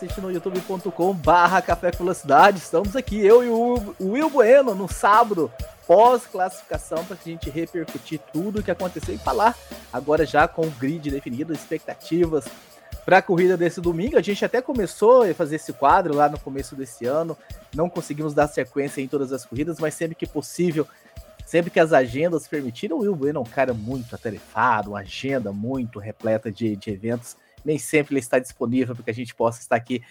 Assiste no youtube.com barra Café Velocidade. Estamos aqui, eu e o Will Bueno, no sábado, pós-classificação, para a gente repercutir tudo o que aconteceu e falar agora já com o grid definido, expectativas, para a corrida desse domingo. A gente até começou a fazer esse quadro lá no começo desse ano. Não conseguimos dar sequência em todas as corridas, mas sempre que possível, sempre que as agendas permitiram, o Will Bueno é um cara muito atarefado, uma agenda muito repleta de, de eventos. Nem sempre ele está disponível para que a gente possa estar aqui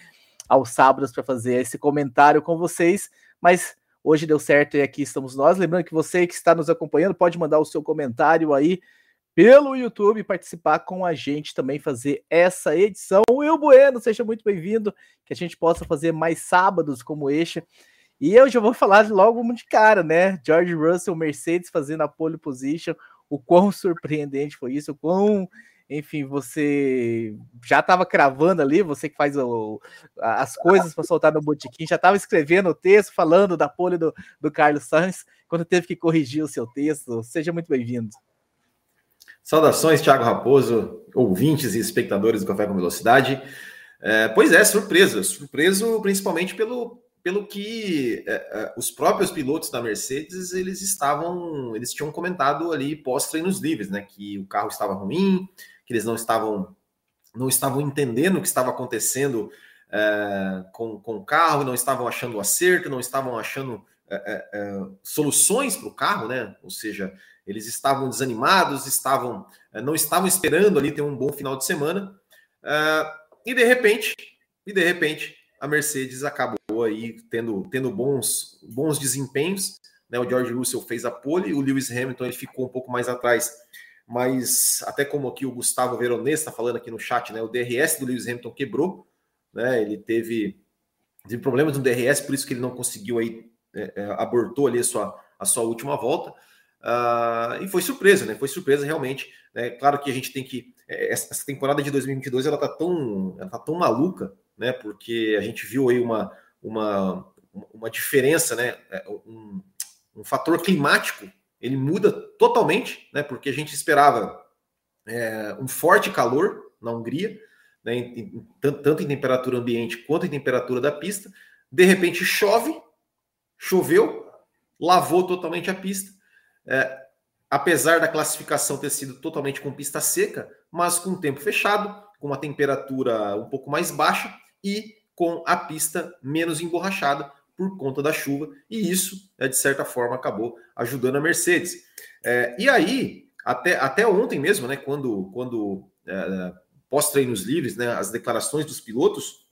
aos sábados para fazer esse comentário com vocês, mas hoje deu certo e aqui estamos nós. Lembrando que você que está nos acompanhando pode mandar o seu comentário aí pelo YouTube, participar com a gente também, fazer essa edição. Will Bueno, seja muito bem-vindo, que a gente possa fazer mais sábados como este. E eu já vou falar logo de cara, né? George Russell, Mercedes fazendo a pole position, o quão surpreendente foi isso, o quão, enfim, você já estava cravando ali, você que faz o, as coisas para soltar no botiquim, já estava escrevendo o texto, falando da pole do, do Carlos Sainz, quando teve que corrigir o seu texto. Seja muito bem-vindo. Saudações, Thiago Raposo, ouvintes e espectadores do Café com Velocidade. É, pois é, surpresa, surpreso principalmente pelo, pelo que é, é, os próprios pilotos da Mercedes eles estavam, eles tinham comentado ali pós treinos livres, né, que o carro estava ruim, que eles não estavam não estavam entendendo o que estava acontecendo é, com, com o carro, não estavam achando acerto, não estavam achando é, é, soluções para o carro, né? Ou seja, eles estavam desanimados, estavam eh, não estavam esperando ali ter um bom final de semana. Uh, e de repente, e de repente, a Mercedes acabou aí tendo, tendo bons, bons desempenhos. Né? O George Russell fez a pole, o Lewis Hamilton ele ficou um pouco mais atrás, mas até como aqui o Gustavo Veronese está falando aqui no chat, né? O DRS do Lewis Hamilton quebrou, né? Ele teve, teve problemas no DRS, por isso que ele não conseguiu aí, é, é, abortou ali a sua, a sua última volta. Uh, e foi surpresa, né? Foi surpresa realmente. Né? Claro que a gente tem que. É, essa temporada de 2022 ela tá tão, ela tá tão maluca, né? Porque a gente viu aí uma, uma, uma diferença, né? É, um, um fator climático ele muda totalmente, né? Porque a gente esperava é, um forte calor na Hungria, né? Em, em, tanto em temperatura ambiente quanto em temperatura da pista. De repente chove, choveu, lavou totalmente a pista é, apesar da classificação ter sido totalmente com pista seca, mas com o tempo fechado, com uma temperatura um pouco mais baixa e com a pista menos emborrachada por conta da chuva, e isso, é, de certa forma, acabou ajudando a Mercedes. É, e aí, até, até ontem mesmo, né, quando, quando é, pós-treinos livres, né, as declarações dos pilotos,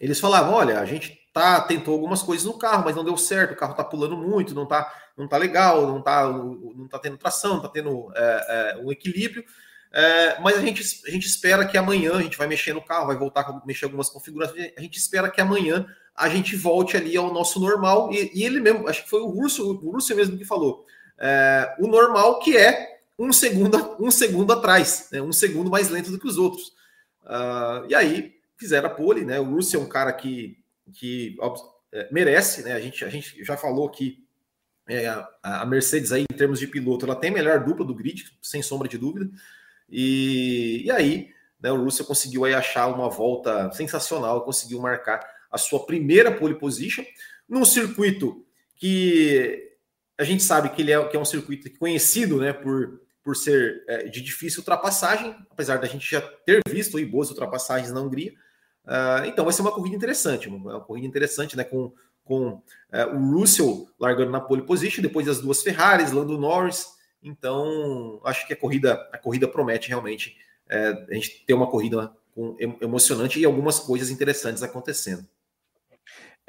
eles falavam: olha, a gente tá, tentou algumas coisas no carro, mas não deu certo, o carro tá pulando muito, não tá, não tá legal, não tá, não tá tendo tração, não tá tendo é, é, um equilíbrio. É, mas a gente, a gente espera que amanhã a gente vai mexer no carro, vai voltar a mexer algumas configurações. A gente espera que amanhã a gente volte ali ao nosso normal. E, e ele mesmo, acho que foi o Russo, o Russo mesmo que falou. É, o normal que é um segundo, um segundo atrás, né, um segundo mais lento do que os outros. Uh, e aí fizeram a pole, né? O Russo é um cara que que é, merece, né? A gente, a gente já falou que é, a Mercedes aí, em termos de piloto, ela tem a melhor dupla do grid, sem sombra de dúvida. E, e aí, né, o Russell conseguiu aí achar uma volta sensacional, conseguiu marcar a sua primeira pole position num circuito que a gente sabe que ele é, que é um circuito conhecido, né, por, por ser é, de difícil ultrapassagem, apesar da gente já ter visto aí boas ultrapassagens na Hungria. Uh, então vai ser uma corrida interessante, uma, corrida interessante, né? Com, com uh, o Russell largando na pole position, depois as duas Ferraris, Lando Norris. Então, acho que a corrida, a corrida promete realmente uh, a gente ter uma corrida com, emocionante e algumas coisas interessantes acontecendo.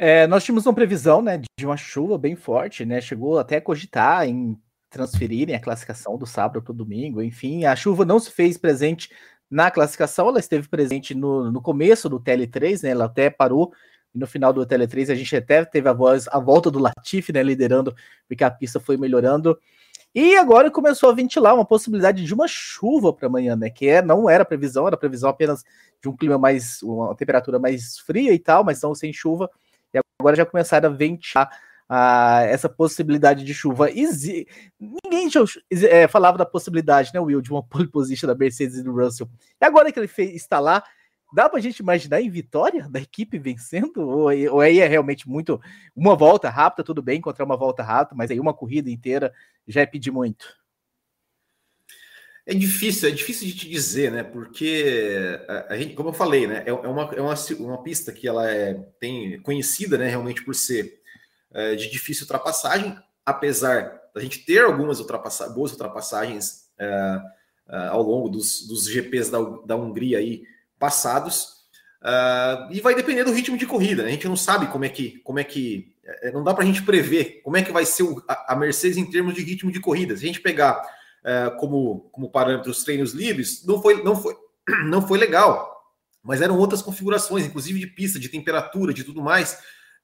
É, nós tínhamos uma previsão né, de uma chuva bem forte, né? Chegou até a cogitar em transferirem a classificação do sábado para o domingo. Enfim, a chuva não se fez presente na classificação, ela esteve presente no, no começo do TL3, né? Ela até parou no final do Tele3 a gente até teve a voz, a volta do Latifi, né, liderando, porque a pista foi melhorando. E agora começou a ventilar uma possibilidade de uma chuva para amanhã, né? Que é, não era previsão, era previsão apenas de um clima mais, uma temperatura mais fria e tal, mas não sem chuva. E agora já começaram a ventilar ah, essa possibilidade de chuva. Ninguém já, é, falava da possibilidade, né, Will, de uma pole position da Mercedes e do Russell. E agora que ele fez, está lá, dá para a gente imaginar em vitória da equipe vencendo? Ou, ou aí é realmente muito. Uma volta rápida, tudo bem, encontrar uma volta rápida, mas aí uma corrida inteira já é pedir muito. É difícil, é difícil de te dizer, né? Porque a, gente, como eu falei, né? É, é, uma, é uma, uma pista que ela é tem conhecida, né? Realmente por ser é, de difícil ultrapassagem, apesar da gente ter algumas ultrapassa boas ultrapassagens é, é, ao longo dos, dos GPs da, da Hungria aí passados. Uh, e vai depender do ritmo de corrida. Né? A gente não sabe como é que, como é que, é, não dá para a gente prever como é que vai ser o, a, a, Mercedes em termos de ritmo de corrida. Se a gente pegar uh, como, como parâmetro os treinos livres, não foi, não foi, não foi legal. Mas eram outras configurações, inclusive de pista, de temperatura, de tudo mais.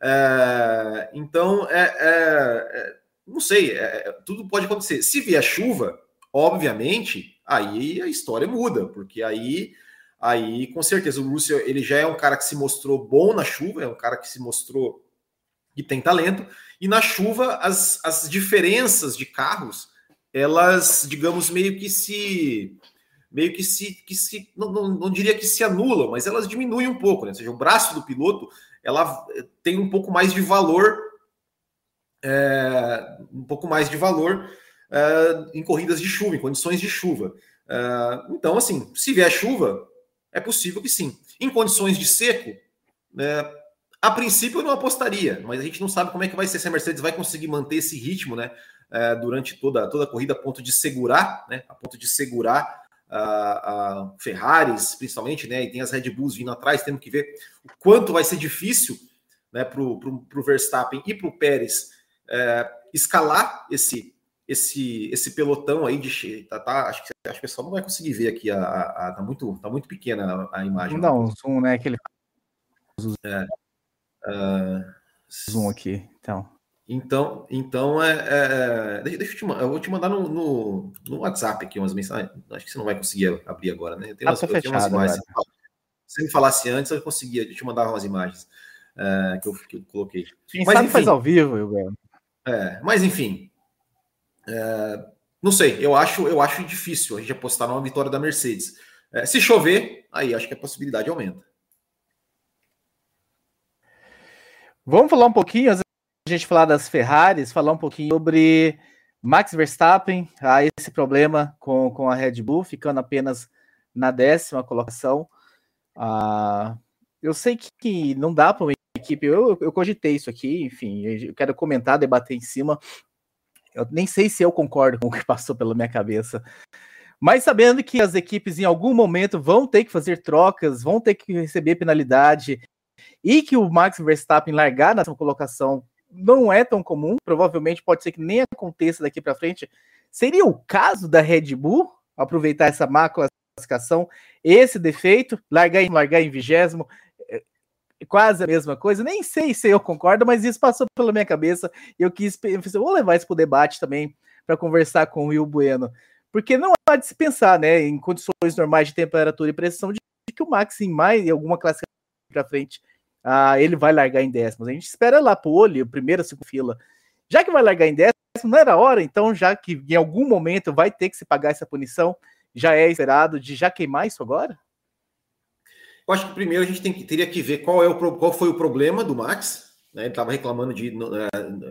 Uh, então, é, é, é, não sei, é, tudo pode acontecer. Se vier chuva, obviamente, aí a história muda, porque aí aí com certeza o Russell ele já é um cara que se mostrou bom na chuva, é um cara que se mostrou que tem talento, e na chuva as, as diferenças de carros, elas, digamos, meio que se meio que se, que se não, não, não diria que se anulam, mas elas diminuem um pouco, né? Ou seja, o braço do piloto ela tem um pouco mais de valor, é, um pouco mais de valor é, em corridas de chuva, em condições de chuva. É, então, assim, se vier chuva, é possível que sim. Em condições de seco, é, a princípio eu não apostaria, mas a gente não sabe como é que vai ser se a Mercedes vai conseguir manter esse ritmo, né? É, durante toda, toda a corrida, a ponto de segurar, né? A ponto de segurar a, a Ferraris, principalmente, né? E tem as Red Bulls vindo atrás, temos que ver o quanto vai ser difícil né, para o Verstappen e para o Pérez é, escalar esse esse esse pelotão aí de tá, tá acho que acho que o pessoal não vai conseguir ver aqui a, a, a tá muito tá muito pequena a, a imagem. Não, um zoom, né, aquele é, uh, zoom aqui, então. Então, então é, é deixa, deixa, eu te mandar, eu vou te mandar no, no, no, WhatsApp aqui umas mensagens. Acho que você não vai conseguir abrir agora, né? Eu tenho, ah, umas, eu tenho umas imagens. Se você me falasse antes, eu conseguia te mandar umas imagens uh, que, eu, que eu coloquei. Quem mas, sabe enfim, faz ao vivo, eu é, Mas enfim, é, não sei, eu acho, eu acho difícil a gente apostar numa vitória da Mercedes. É, se chover, aí acho que a possibilidade aumenta. Vamos falar um pouquinho, a gente falar das Ferraris, falar um pouquinho sobre Max Verstappen, a esse problema com, com a Red Bull, ficando apenas na décima colocação. Ah, eu sei que não dá para uma equipe, eu, eu cogitei isso aqui, enfim, eu quero comentar, debater em cima, eu nem sei se eu concordo com o que passou pela minha cabeça. Mas sabendo que as equipes em algum momento vão ter que fazer trocas, vão ter que receber penalidade, e que o Max Verstappen largar na colocação não é tão comum, provavelmente pode ser que nem aconteça daqui para frente. Seria o caso da Red Bull aproveitar essa má classificação, esse defeito, largar em largar em vigésimo, quase a mesma coisa. Nem sei se eu concordo, mas isso passou pela minha cabeça e eu quis, eu vou levar isso para o debate também para conversar com o Will Bueno, porque não há de se pensar, né, em condições normais de temperatura e pressão de que o Max em mais em alguma classe para frente, ah, ele vai largar em décimos. A gente espera lá para o olho, primeira, segunda fila. Já que vai largar em décimos, não era hora, então, já que em algum momento vai ter que se pagar essa punição, já é esperado de já queimar isso agora? Eu acho que primeiro a gente tem teria que ver qual, é o, qual foi o problema do Max. Né? Ele estava reclamando de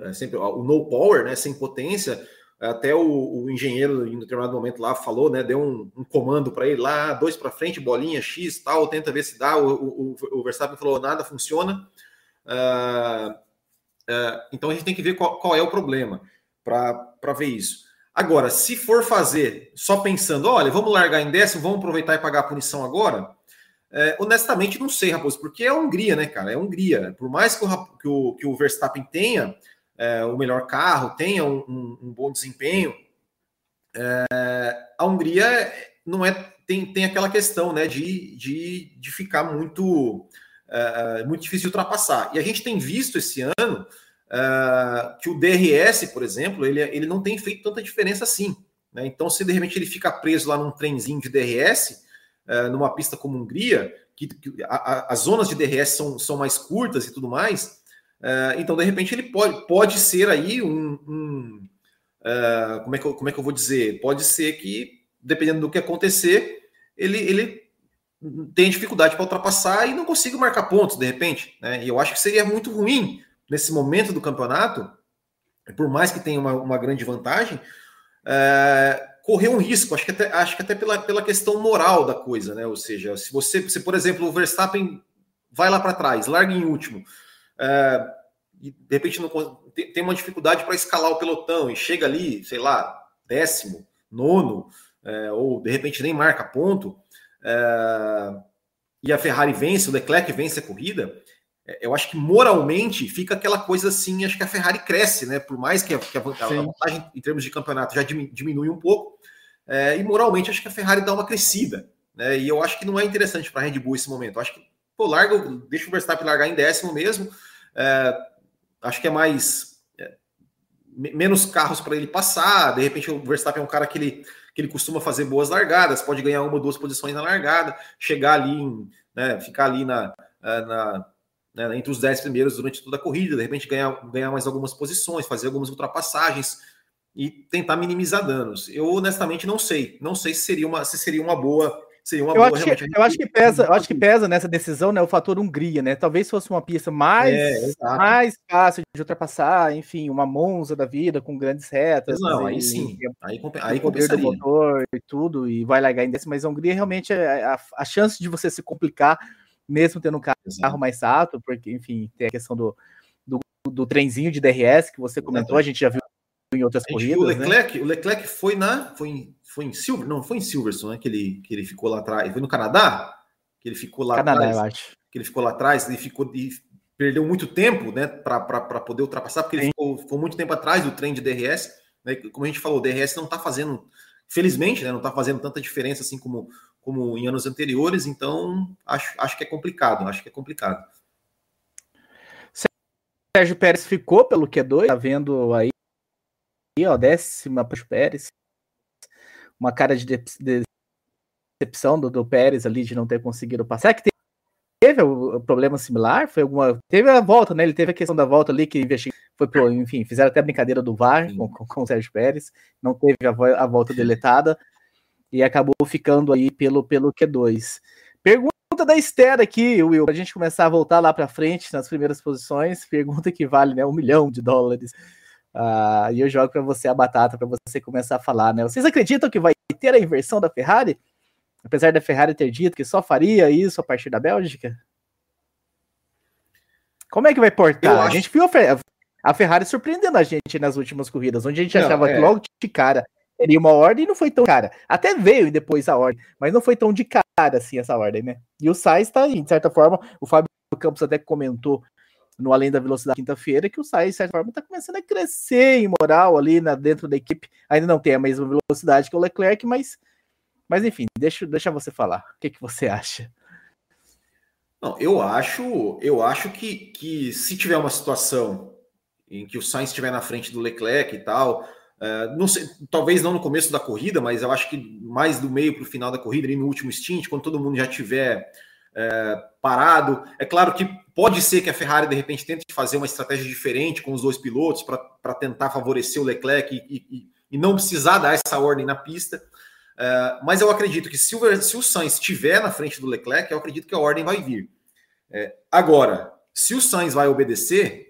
é, sempre o no power, né? sem potência. Até o, o, engenheiro, em determinado momento lá, falou, né? Deu um, um comando para ele lá, dois para frente, bolinha X, tal, tenta ver se dá. O, o, o Verstappen falou, nada funciona. Uh, uh, então a gente tem que ver qual, qual é o problema para ver isso. Agora, se for fazer só pensando, olha, vamos largar em décimo, vamos aproveitar e pagar a punição agora, é, honestamente, não sei, Raposo, porque é a Hungria, né, cara? É a Hungria. Por mais que o, que o, que o Verstappen tenha é, o melhor carro, tenha um, um, um bom desempenho, é, a Hungria não é tem, tem aquela questão, né, de, de, de ficar muito é, muito difícil de ultrapassar. E a gente tem visto esse ano uh, que o DRS, por exemplo, ele, ele não tem feito tanta diferença assim. Né? Então, se de repente ele fica preso lá num trenzinho de DRS, uh, numa pista como Hungria, que, que a, a, as zonas de DRS são, são mais curtas e tudo mais, uh, então de repente ele pode, pode ser aí um. um como, é que eu, como é que eu vou dizer? Pode ser que, dependendo do que acontecer, ele, ele tem dificuldade para ultrapassar e não consiga marcar pontos de repente. Né? E eu acho que seria muito ruim nesse momento do campeonato, por mais que tenha uma, uma grande vantagem, é, correr um risco, acho que até, acho que até pela, pela questão moral da coisa, né? Ou seja, se você, se por exemplo, o Verstappen vai lá para trás, larga em último, é, e de repente não, tem uma dificuldade para escalar o pelotão e chega ali, sei lá, décimo, nono, é, ou de repente nem marca ponto, é, e a Ferrari vence, o Leclerc vence a corrida, é, eu acho que moralmente fica aquela coisa assim, acho que a Ferrari cresce, né? Por mais que a, que a vantagem em termos de campeonato já diminui um pouco, é, e moralmente acho que a Ferrari dá uma crescida, né? E eu acho que não é interessante para a Red Bull esse momento. Eu acho que, pô, larga, deixa o Verstappen largar em décimo mesmo. É, acho que é mais é, menos carros para ele passar. De repente, o Verstappen é um cara que ele, que ele costuma fazer boas largadas, pode ganhar uma ou duas posições na largada, chegar ali, em, né, ficar ali na, na né, entre os 10 primeiros durante toda a corrida, de repente ganhar, ganhar mais algumas posições, fazer algumas ultrapassagens e tentar minimizar danos. Eu honestamente não sei, não sei se seria uma, se seria uma boa Seria uma eu, boa, acho que, eu acho que pesa, eu acho que pesa nessa decisão, né, o fator Hungria, né? Talvez fosse uma pista mais, é, mais fácil de ultrapassar, enfim, uma Monza da vida com grandes retas. Não, aí sim. Aí, aí compensaria. motor e tudo e vai largar em décimo, mas a Hungria realmente é a, a chance de você se complicar mesmo tendo um carro Exato. mais alto, porque, enfim, tem a questão do, do, do, trenzinho de DRS que você comentou, a gente já viu em outras corridas. O né? Leclerc, né? o Leclerc foi na. Foi em, foi em Silver, não, foi em Silverstone, né? Que ele, que ele ficou lá atrás. Foi no Canadá? Que ele ficou lá Canadá, atrás. eu acho. Que ele ficou lá atrás, ele ficou. E perdeu muito tempo, né? Para poder ultrapassar, porque ele ficou, ficou, muito tempo atrás do trem de DRS. Né, como a gente falou, o DRS não está fazendo, felizmente, né, não está fazendo tanta diferença assim como como em anos anteriores, então acho, acho que é complicado, acho que é complicado. Sérgio Pérez ficou pelo Q2, tá vendo aí, ó, décima para Pérez. Uma cara de decepção do, do Pérez ali de não ter conseguido passar, que teve o problema similar, foi alguma. Teve a volta, né? Ele teve a questão da volta ali que investigou, foi pro, enfim, fizeram até brincadeira do VAR com, com, com, o Sérgio Pérez, não teve a, a volta deletada e acabou ficando aí pelo, pelo Q2. Pergunta da Esther aqui, Will, para a gente começar a voltar lá para frente nas primeiras posições. Pergunta que vale né, um milhão de dólares. Uh, e eu jogo para você a batata para você começar a falar, né? Vocês acreditam que vai ter a inversão da Ferrari? Apesar da Ferrari ter dito que só faria isso a partir da Bélgica? Como é que vai portar? Acho... A gente viu a Ferrari surpreendendo a gente nas últimas corridas, onde a gente não, achava é... que logo de cara teria uma ordem e não foi tão cara. Até veio depois a ordem, mas não foi tão de cara assim essa ordem, né? E o Sainz tá aí, de certa forma, o Fábio Campos até comentou no Além da Velocidade quinta-feira que o Sainz, de certa forma, tá começando a crescer em moral ali na, dentro da equipe. Ainda não tem a mesma velocidade que o Leclerc, mas, mas enfim, deixa, deixa você falar. O que, que você acha? Não, eu acho, eu acho que, que se tiver uma situação em que o Sainz estiver na frente do Leclerc e tal, Uh, não sei, talvez não no começo da corrida, mas eu acho que mais do meio para o final da corrida, ali no último stint, quando todo mundo já tiver uh, parado. É claro que pode ser que a Ferrari de repente tente fazer uma estratégia diferente com os dois pilotos para tentar favorecer o Leclerc e, e, e, não precisar dar essa ordem na pista. Uh, mas eu acredito que se o, se o Sainz estiver na frente do Leclerc, eu acredito que a ordem vai vir. agora, se o Sainz vai obedecer,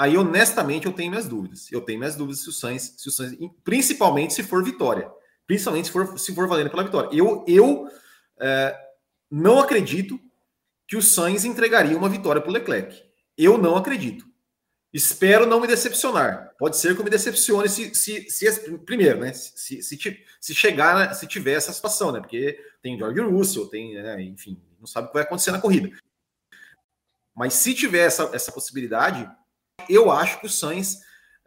Aí, honestamente, eu tenho minhas dúvidas. Eu tenho minhas dúvidas se o Sainz, se o Sainz principalmente se for vitória. Principalmente se for, se for valendo pela vitória. Eu, eu é, não acredito que o Sainz entregaria uma vitória para o Leclerc. Eu não acredito. Espero não me decepcionar. Pode ser que eu me decepcione se, se, se primeiro, né? Se, se, se chegar, se tiver essa situação, né? Porque tem George Russell, tem, né? enfim, não sabe o que vai acontecer na corrida. Mas se tiver essa, essa possibilidade, eu acho que o Sainz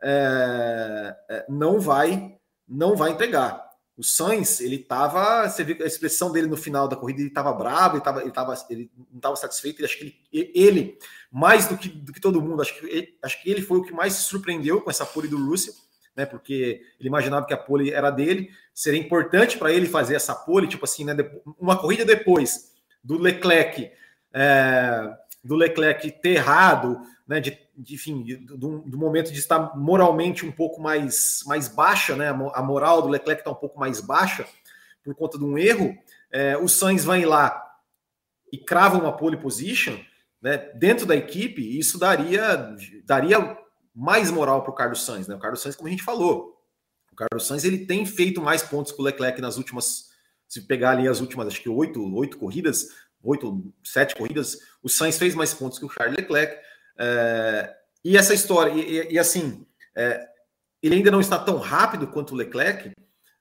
é, não vai não vai entregar. O Sainz, ele tava. Você viu a expressão dele no final da corrida, ele tava bravo, ele, tava, ele, tava, ele não estava satisfeito. Ele, acho que ele, ele, mais do que, do que todo mundo, acho que, ele, acho que ele foi o que mais se surpreendeu com essa pole do Russell, né? Porque ele imaginava que a pole era dele. Seria importante para ele fazer essa pole, tipo assim, né? Uma corrida depois do Leclerc. É, do Leclerc ter errado, né, de, de enfim, do, momento de estar moralmente um pouco mais, mais baixa, né, a moral do Leclerc está um pouco mais baixa por conta de um erro, é, o Sainz vai lá e crava uma pole position né, dentro da equipe, isso daria, daria mais moral para o Carlos Sainz. Né? O Carlos Sainz, como a gente falou, o Carlos Sainz ele tem feito mais pontos que o Leclerc nas últimas, se pegar ali as últimas, acho que oito, oito corridas, oito, sete corridas, o Sainz fez mais pontos que o Charles Leclerc. É, e essa história, e, e assim, é, ele ainda não está tão rápido quanto o Leclerc.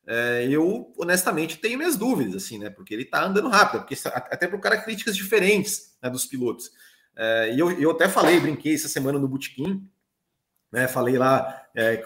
É, eu honestamente tenho minhas dúvidas, assim, né? Porque ele está andando rápido, porque até por características diferentes né, dos pilotos. É, e eu, eu até falei, brinquei essa semana no Bootkin, né? Falei lá, é,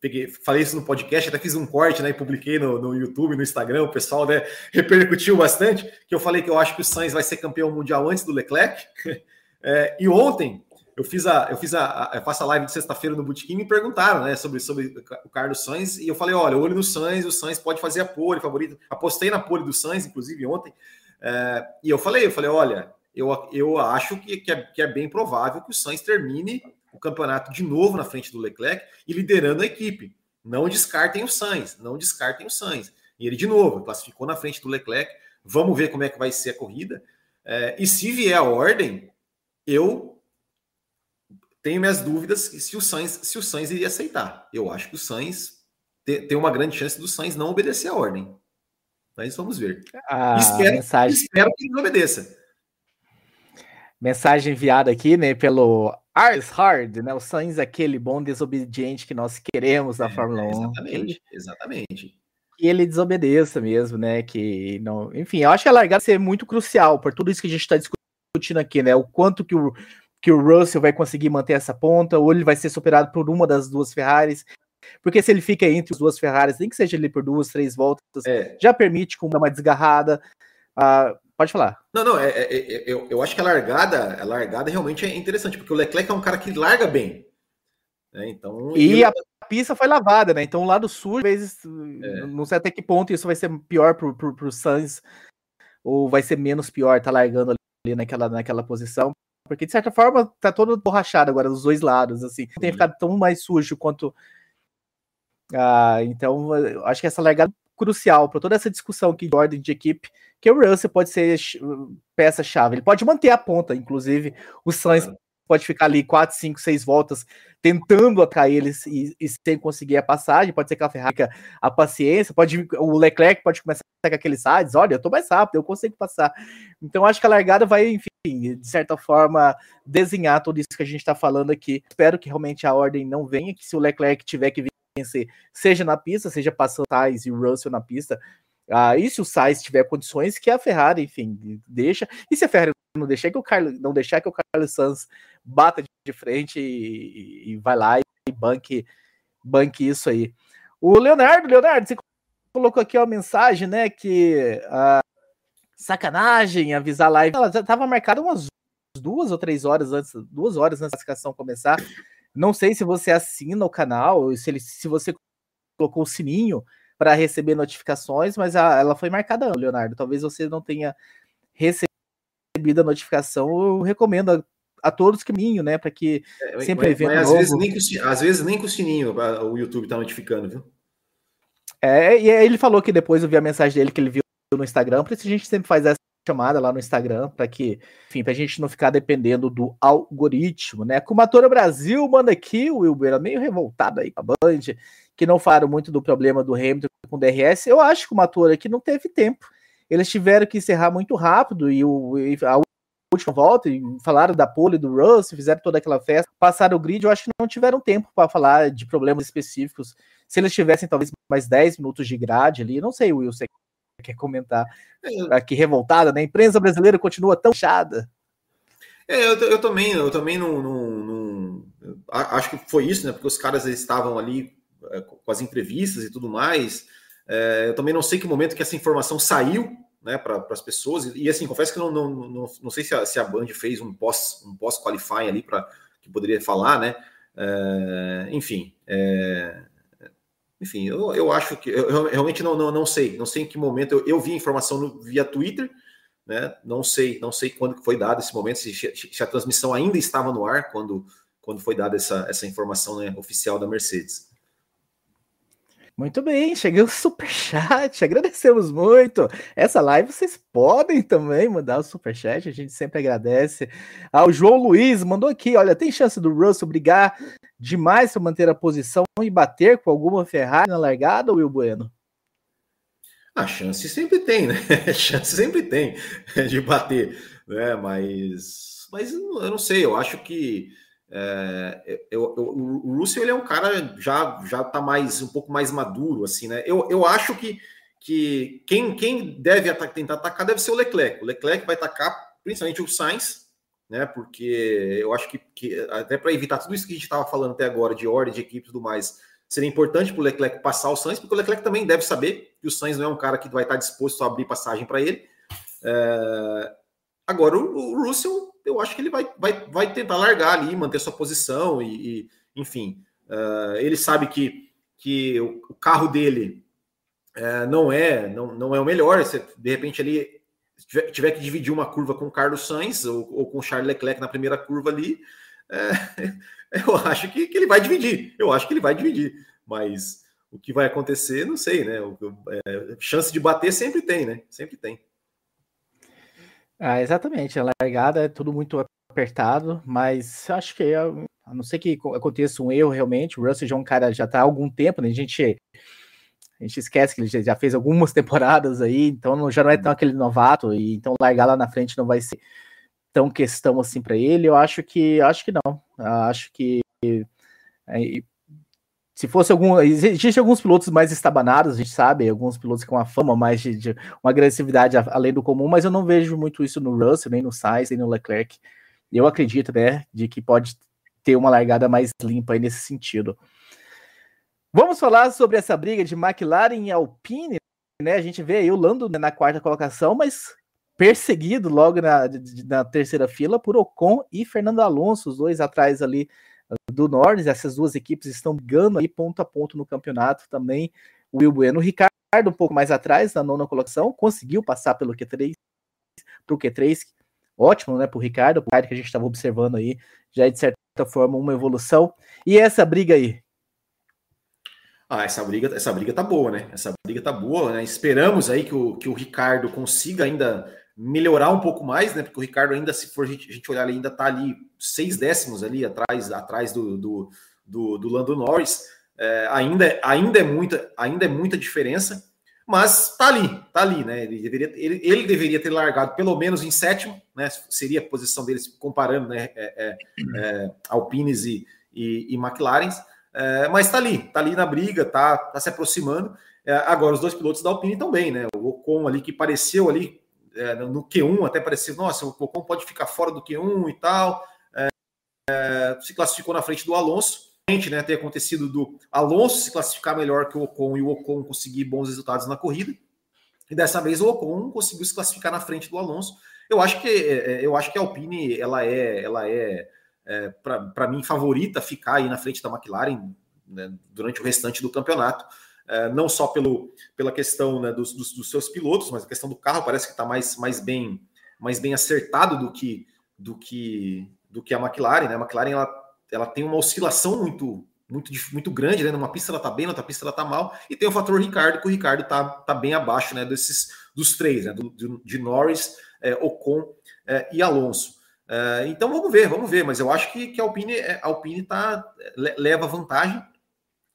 peguei, falei isso no podcast, até fiz um corte, né? E publiquei no, no YouTube, no Instagram, o pessoal né, repercutiu bastante, que eu falei que eu acho que o Sainz vai ser campeão mundial antes do Leclerc. É, e ontem eu fiz a, eu fiz a, a eu faço a live de sexta-feira no Bootkin e me perguntaram, né, sobre, sobre o Carlos Sainz, e eu falei, olha, olho no Sainz, o Sainz pode fazer a pole favorito. Apostei na pole do Sainz, inclusive, ontem. É, e eu falei, eu falei, olha, eu, eu acho que, que, é, que é bem provável que o Sainz termine o campeonato de novo na frente do Leclerc e liderando a equipe. Não descartem o Sainz, não descartem o Sainz. E ele, de novo, classificou na frente do Leclerc. Vamos ver como é que vai ser a corrida. É, e se vier a ordem, eu tenho minhas dúvidas se o Sainz, se o Sainz iria aceitar. Eu acho que o Sainz tem, tem uma grande chance do Sainz não obedecer a ordem. Mas vamos ver. Ah, espero, mensagem... espero que ele obedeça. Mensagem enviada aqui, né, pelo Ars Hard, né? O Sainz é aquele bom desobediente que nós queremos na é, Fórmula 1. Exatamente, exatamente. Que ele desobedeça mesmo, né? Que não, enfim, eu acho que a largada ser muito crucial por tudo isso que a gente está discutindo aqui, né? O quanto que o que o Russell vai conseguir manter essa ponta, ou ele vai ser superado por uma das duas Ferraris. Porque se ele fica entre as duas Ferraris, nem que seja ali por duas, três voltas, é. já permite com uma desgarrada. Uh, Pode falar. Não, não, é, é, é, eu, eu acho que a largada, a largada realmente é interessante, porque o Leclerc é um cara que larga bem. Né? Então, e a pista foi lavada, né? Então o lado sul, às vezes, é. não sei até que ponto isso vai ser pior pro, pro, pro Sainz, ou vai ser menos pior, tá largando ali naquela, naquela posição. Porque, de certa forma, tá todo borrachado agora dos dois lados, assim. Não tem ficado tão mais sujo quanto. Ah, então, acho que essa largada crucial para toda essa discussão aqui de ordem de equipe, que o Russell pode ser peça-chave. Ele pode manter a ponta, inclusive o Sainz pode ficar ali 4, 5, 6 voltas tentando atrair eles e, e, sem conseguir a passagem. Pode ser que a Ferrari a paciência, pode o Leclerc pode começar com aqueles sides, olha, eu tô mais rápido, eu consigo passar. Então acho que a largada vai, enfim, de certa forma, desenhar tudo isso que a gente está falando aqui. Espero que realmente a ordem não venha, que se o Leclerc tiver que vencer, seja na pista, seja passando Sainz e Russell na pista. Ah, e se o Sainz tiver condições, que a Ferrari, enfim, deixa. E se a Ferrari não deixar que o Carlos, não deixar que o Carlos Sanz bata de frente e, e vai lá e banque, banque isso aí. O Leonardo, Leonardo, você colocou aqui uma mensagem, né, que ah, sacanagem avisar a live. Ela estava marcada umas duas ou três horas antes, duas horas antes da classificação começar. Não sei se você assina o canal, se, ele, se você colocou o sininho para receber notificações, mas a, ela foi marcada, Leonardo. Talvez você não tenha recebido a notificação. Eu recomendo a, a todos que minho, né, para que é, sempre mas, mas às vezes nem com, às vezes nem com o sininho o YouTube está notificando, viu? É, e ele falou que depois eu vi a mensagem dele que ele viu no Instagram, por isso a gente sempre faz essa chamada lá no Instagram para que, enfim, para a gente não ficar dependendo do algoritmo, né? Kumatora Brasil manda aqui, o Wilber, meio revoltado aí com a Band, que não falaram muito do problema do Hamilton com o DRS. Eu acho que o Matora que não teve tempo. Eles tiveram que encerrar muito rápido e, o, e a última volta, e falaram da pole do Russell, fizeram toda aquela festa, passaram o grid, eu acho que não tiveram tempo para falar de problemas específicos. Se eles tivessem talvez mais 10 minutos de grade ali, não sei, Will, você quer comentar é, aqui revoltada, né? A imprensa brasileira continua tão chata. É, eu, eu também, eu também não, não, não, acho que foi isso, né? Porque os caras estavam ali é, com as entrevistas e tudo mais. É, eu também não sei que momento que essa informação saiu né, para as pessoas. E, assim, confesso que não, não, não, não sei se a, se a Band fez um pós um pós qualify ali para que poderia falar, né? É, enfim, é, enfim, eu, eu acho que eu, eu realmente não, não, não sei, não sei em que momento eu, eu vi a informação no, via Twitter, né? Não sei, não sei quando foi dado esse momento, se, se a transmissão ainda estava no ar quando, quando foi dada essa, essa informação né, oficial da Mercedes. Muito bem, cheguei o super chat, agradecemos muito. Essa live vocês podem também mandar o super chat, a gente sempre agradece. Ah, o João Luiz mandou aqui, olha, tem chance do Russell brigar demais para manter a posição e bater com alguma Ferrari na largada, Will Bueno? A chance sempre tem, né? A chance sempre tem de bater, né? Mas, mas eu não sei, eu acho que é, eu, eu, o Russell ele é um cara já já está mais um pouco mais maduro assim, né? Eu, eu acho que, que quem, quem deve tentar atacar deve ser o Leclerc. O Leclerc vai atacar principalmente o Sainz, né? Porque eu acho que, que até para evitar tudo isso que a gente estava falando até agora de ordem de equipe e tudo mais, seria importante para o Leclerc passar o Sainz, porque o Leclerc também deve saber que o Sainz não é um cara que vai estar disposto a abrir passagem para ele. É, agora o, o Russell eu acho que ele vai, vai, vai tentar largar ali, manter sua posição e, e enfim, uh, ele sabe que, que o, carro dele uh, não é não, não é o melhor. De repente ali tiver, tiver, que dividir uma curva com o Carlos Sainz ou, ou com o Charles Leclerc na primeira curva ali, uh, eu acho que, que ele vai dividir. Eu acho que ele vai dividir, mas o que vai acontecer, não sei, né? O, é, chance de bater sempre tem, né? Sempre tem. Ah, exatamente. A largada é tudo muito apertado, mas acho que é, a não ser que aconteça um erro realmente, o Russell já é um cara já está há algum tempo, né? A gente a gente esquece que ele já fez algumas temporadas aí, então já não é tão aquele novato e então largar lá na frente não vai ser tão questão assim para ele. Eu acho que acho que não. Acho que é, se fosse algum. Existem alguns pilotos mais estabanados, a gente sabe, alguns pilotos com uma fama mais de, de, uma agressividade além do comum, mas eu não vejo muito isso no Russell, nem no Sainz, nem no Leclerc. Eu acredito, né, de que pode ter uma largada mais limpa aí nesse sentido. Vamos falar sobre essa briga de McLaren e Alpine, né? A gente vê aí o Lando né, na quarta colocação, mas perseguido logo na, na terceira fila por Ocon e Fernando Alonso, os dois atrás ali do Norris. Essas duas equipes estão brigando aí ponto a ponto no campeonato também. O Will Bueno, o Ricardo um pouco mais atrás, na nona colocação, conseguiu passar pelo Q3 para o Q3. Ótimo, né, para o Ricardo, o Ricardo que a gente estava observando aí, já é de certa forma uma evolução. E essa briga aí? Ah, essa briga, essa briga tá boa, né? Essa briga tá boa, né? Esperamos aí que o, que o Ricardo consiga ainda melhorar um pouco mais, né? Porque o Ricardo ainda, se for a gente, a gente olhar, ele ainda está ali seis décimos ali atrás, atrás do, do, do, do Lando Norris. É, ainda, ainda é muita, ainda é muita diferença, mas tá ali, tá ali, né? Ele deveria, ele, ele deveria ter largado pelo menos em sétimo, né? Seria a posição deles comparando, né? É, é, é Alpines e, e, e McLaren. É, mas tá ali, tá ali na briga, tá, tá se aproximando. É, agora, os dois pilotos da Alpine também, né? O Ocon ali que pareceu ali é, no Q1 até parecia, nossa, o Ocon pode ficar fora do Q1 e tal. É, é, se classificou na frente do Alonso. Né, ter acontecido do Alonso se classificar melhor que o Ocon e o Ocon conseguir bons resultados na corrida. E dessa vez o Ocon conseguiu se classificar na frente do Alonso. Eu acho que é, é, eu acho que a Alpine ela é ela é, é para mim favorita ficar aí na frente da McLaren né, durante o restante do campeonato. É, não só pelo, pela questão né, dos, dos, dos, seus pilotos, mas a questão do carro parece que está mais, mais, bem, mais bem acertado do que, do que, do que a McLaren. Né? A McLaren ela, ela tem uma oscilação muito, muito, muito grande, né? Numa pista ela tá bem, na outra pista ela tá mal, e tem o fator Ricardo, que o Ricardo tá, tá bem abaixo né, desses dos três, né? Do, de, Norris, é, Ocon é, e Alonso. É, então vamos ver, vamos ver, mas eu acho que, que a Alpine, é, a Alpine tá, leva vantagem.